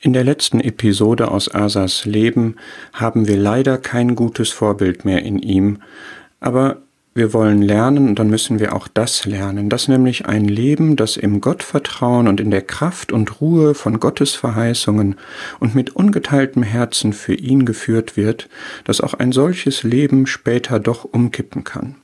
In der letzten Episode aus Asas Leben haben wir leider kein gutes Vorbild mehr in ihm, aber wir wollen lernen und dann müssen wir auch das lernen, dass nämlich ein Leben, das im Gottvertrauen und in der Kraft und Ruhe von Gottes Verheißungen und mit ungeteiltem Herzen für ihn geführt wird, dass auch ein solches Leben später doch umkippen kann.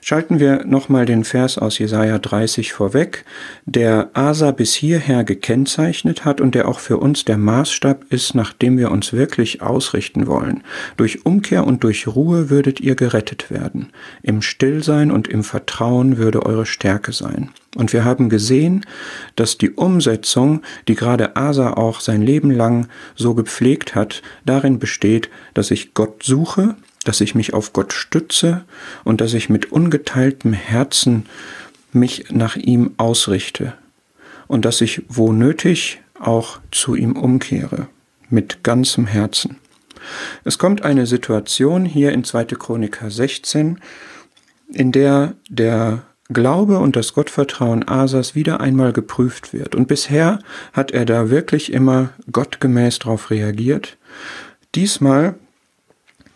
Schalten wir nochmal den Vers aus Jesaja 30 vorweg, der Asa bis hierher gekennzeichnet hat und der auch für uns der Maßstab ist, nach dem wir uns wirklich ausrichten wollen. Durch Umkehr und durch Ruhe würdet ihr gerettet werden. Im Stillsein und im Vertrauen würde eure Stärke sein. Und wir haben gesehen, dass die Umsetzung, die gerade Asa auch sein Leben lang so gepflegt hat, darin besteht, dass ich Gott suche, dass ich mich auf Gott stütze und dass ich mit ungeteiltem Herzen mich nach ihm ausrichte und dass ich wo nötig auch zu ihm umkehre mit ganzem Herzen. Es kommt eine Situation hier in 2. Chroniker 16, in der der Glaube und das Gottvertrauen Asas wieder einmal geprüft wird. Und bisher hat er da wirklich immer gottgemäß darauf reagiert. Diesmal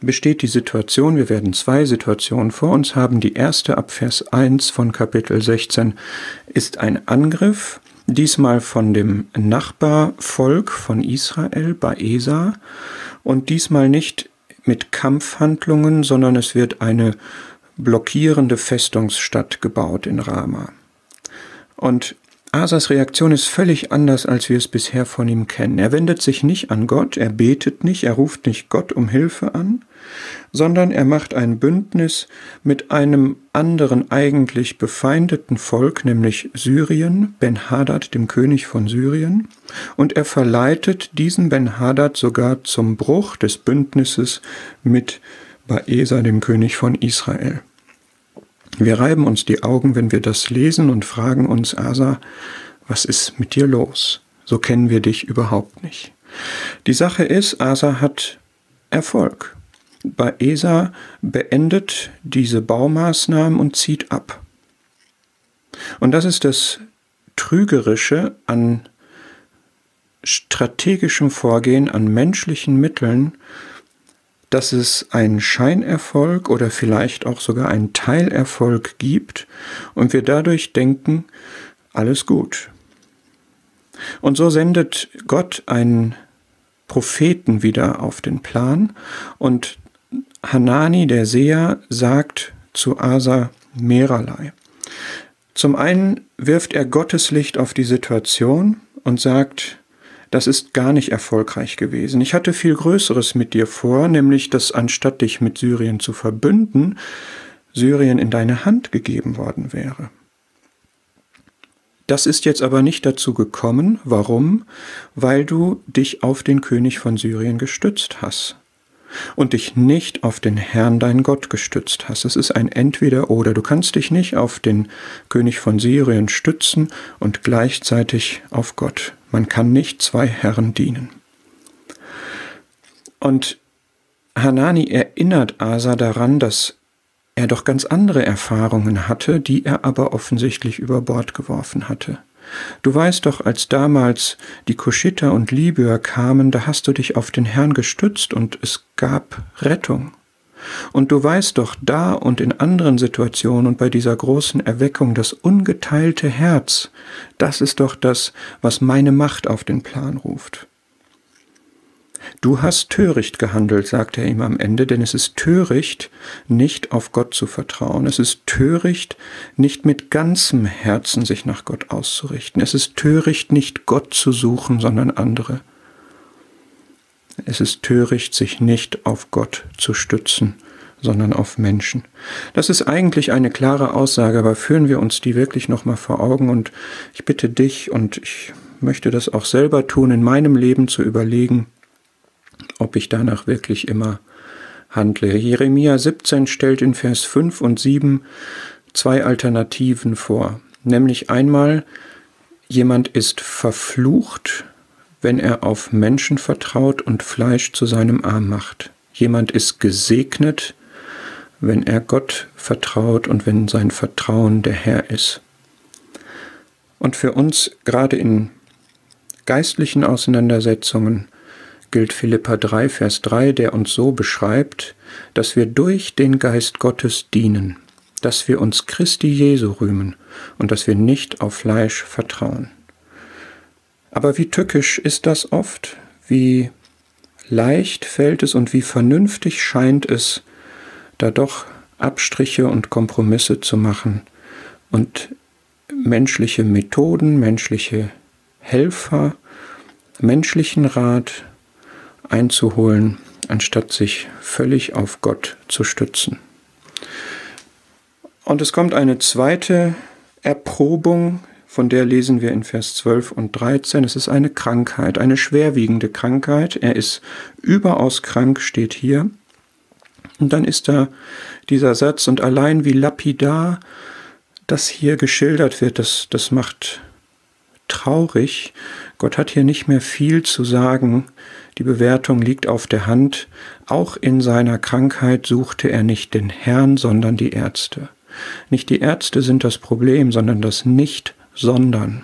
besteht die Situation, wir werden zwei Situationen vor uns haben. Die erste ab Vers 1 von Kapitel 16 ist ein Angriff, diesmal von dem Nachbarvolk von Israel, Baesa, und diesmal nicht mit Kampfhandlungen, sondern es wird eine blockierende Festungsstadt gebaut in Rama. Und Asas Reaktion ist völlig anders, als wir es bisher von ihm kennen. Er wendet sich nicht an Gott, er betet nicht, er ruft nicht Gott um Hilfe an, sondern er macht ein Bündnis mit einem anderen eigentlich befeindeten Volk, nämlich Syrien, Ben-Hadad, dem König von Syrien, und er verleitet diesen Ben-Hadad sogar zum Bruch des Bündnisses mit Baesa, dem König von Israel. Wir reiben uns die Augen, wenn wir das lesen und fragen uns, Asa, was ist mit dir los? So kennen wir dich überhaupt nicht. Die Sache ist, Asa hat Erfolg. Baesa beendet diese Baumaßnahmen und zieht ab. Und das ist das Trügerische an strategischem Vorgehen, an menschlichen Mitteln, dass es einen Scheinerfolg oder vielleicht auch sogar einen Teilerfolg gibt und wir dadurch denken, alles gut. Und so sendet Gott einen Propheten wieder auf den Plan und Hanani, der Seher, sagt zu Asa mehrerlei. Zum einen wirft er Gottes Licht auf die Situation und sagt, das ist gar nicht erfolgreich gewesen. Ich hatte viel Größeres mit dir vor, nämlich dass anstatt dich mit Syrien zu verbünden, Syrien in deine Hand gegeben worden wäre. Das ist jetzt aber nicht dazu gekommen. Warum? Weil du dich auf den König von Syrien gestützt hast und dich nicht auf den Herrn dein Gott gestützt hast. Es ist ein Entweder oder. Du kannst dich nicht auf den König von Syrien stützen und gleichzeitig auf Gott. Man kann nicht zwei Herren dienen. Und Hanani erinnert Asa daran, dass er doch ganz andere Erfahrungen hatte, die er aber offensichtlich über Bord geworfen hatte. Du weißt doch, als damals die Kuschiter und Libyer kamen, da hast du dich auf den Herrn gestützt und es gab Rettung. Und du weißt doch da und in anderen Situationen und bei dieser großen Erweckung das ungeteilte Herz, das ist doch das, was meine Macht auf den Plan ruft. Du hast töricht gehandelt, sagt er ihm am Ende, denn es ist töricht, nicht auf Gott zu vertrauen. Es ist töricht, nicht mit ganzem Herzen sich nach Gott auszurichten. Es ist töricht, nicht Gott zu suchen, sondern andere. Es ist töricht, sich nicht auf Gott zu stützen, sondern auf Menschen. Das ist eigentlich eine klare Aussage, aber führen wir uns die wirklich nochmal vor Augen und ich bitte dich und ich möchte das auch selber tun, in meinem Leben zu überlegen, ob ich danach wirklich immer handle. Jeremia 17 stellt in Vers 5 und 7 zwei Alternativen vor. Nämlich einmal, jemand ist verflucht, wenn er auf Menschen vertraut und Fleisch zu seinem Arm macht. Jemand ist gesegnet, wenn er Gott vertraut und wenn sein Vertrauen der Herr ist. Und für uns gerade in geistlichen Auseinandersetzungen gilt Philippa 3, Vers 3, der uns so beschreibt, dass wir durch den Geist Gottes dienen, dass wir uns Christi Jesu rühmen und dass wir nicht auf Fleisch vertrauen. Aber wie tückisch ist das oft, wie leicht fällt es und wie vernünftig scheint es, da doch Abstriche und Kompromisse zu machen und menschliche Methoden, menschliche Helfer, menschlichen Rat einzuholen, anstatt sich völlig auf Gott zu stützen. Und es kommt eine zweite Erprobung, von der lesen wir in Vers 12 und 13. Es ist eine Krankheit, eine schwerwiegende Krankheit. Er ist überaus krank, steht hier. Und dann ist da dieser Satz, und allein wie lapidar das hier geschildert wird, das, das macht traurig. Gott hat hier nicht mehr viel zu sagen. Die Bewertung liegt auf der Hand. Auch in seiner Krankheit suchte er nicht den Herrn, sondern die Ärzte. Nicht die Ärzte sind das Problem, sondern das Nicht-Sondern.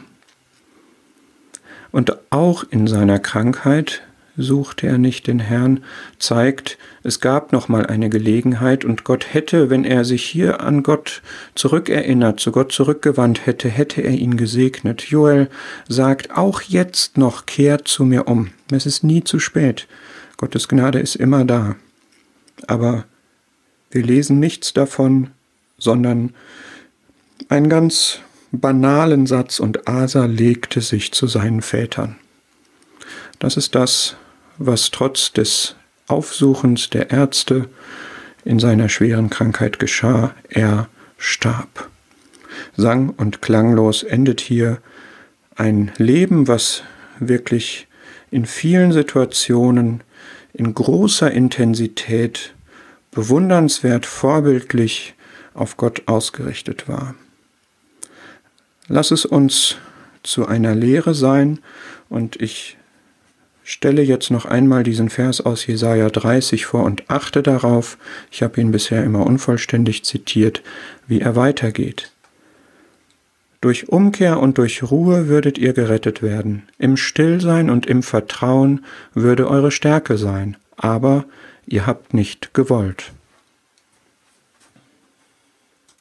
Und auch in seiner Krankheit suchte er nicht den Herrn, zeigt, es gab noch mal eine Gelegenheit und Gott hätte, wenn er sich hier an Gott zurückerinnert, zu Gott zurückgewandt hätte, hätte er ihn gesegnet. Joel sagt, auch jetzt noch kehrt zu mir um. Es ist nie zu spät. Gottes Gnade ist immer da. Aber wir lesen nichts davon, sondern einen ganz banalen Satz und Asa legte sich zu seinen Vätern. Das ist das, was trotz des Aufsuchens der Ärzte in seiner schweren Krankheit geschah. Er starb. Sang und klanglos endet hier ein Leben, was wirklich in vielen Situationen in großer Intensität bewundernswert, vorbildlich auf Gott ausgerichtet war. Lass es uns zu einer Lehre sein und ich Stelle jetzt noch einmal diesen Vers aus Jesaja 30 vor und achte darauf, ich habe ihn bisher immer unvollständig zitiert, wie er weitergeht. Durch Umkehr und durch Ruhe würdet ihr gerettet werden, im Stillsein und im Vertrauen würde eure Stärke sein, aber ihr habt nicht gewollt.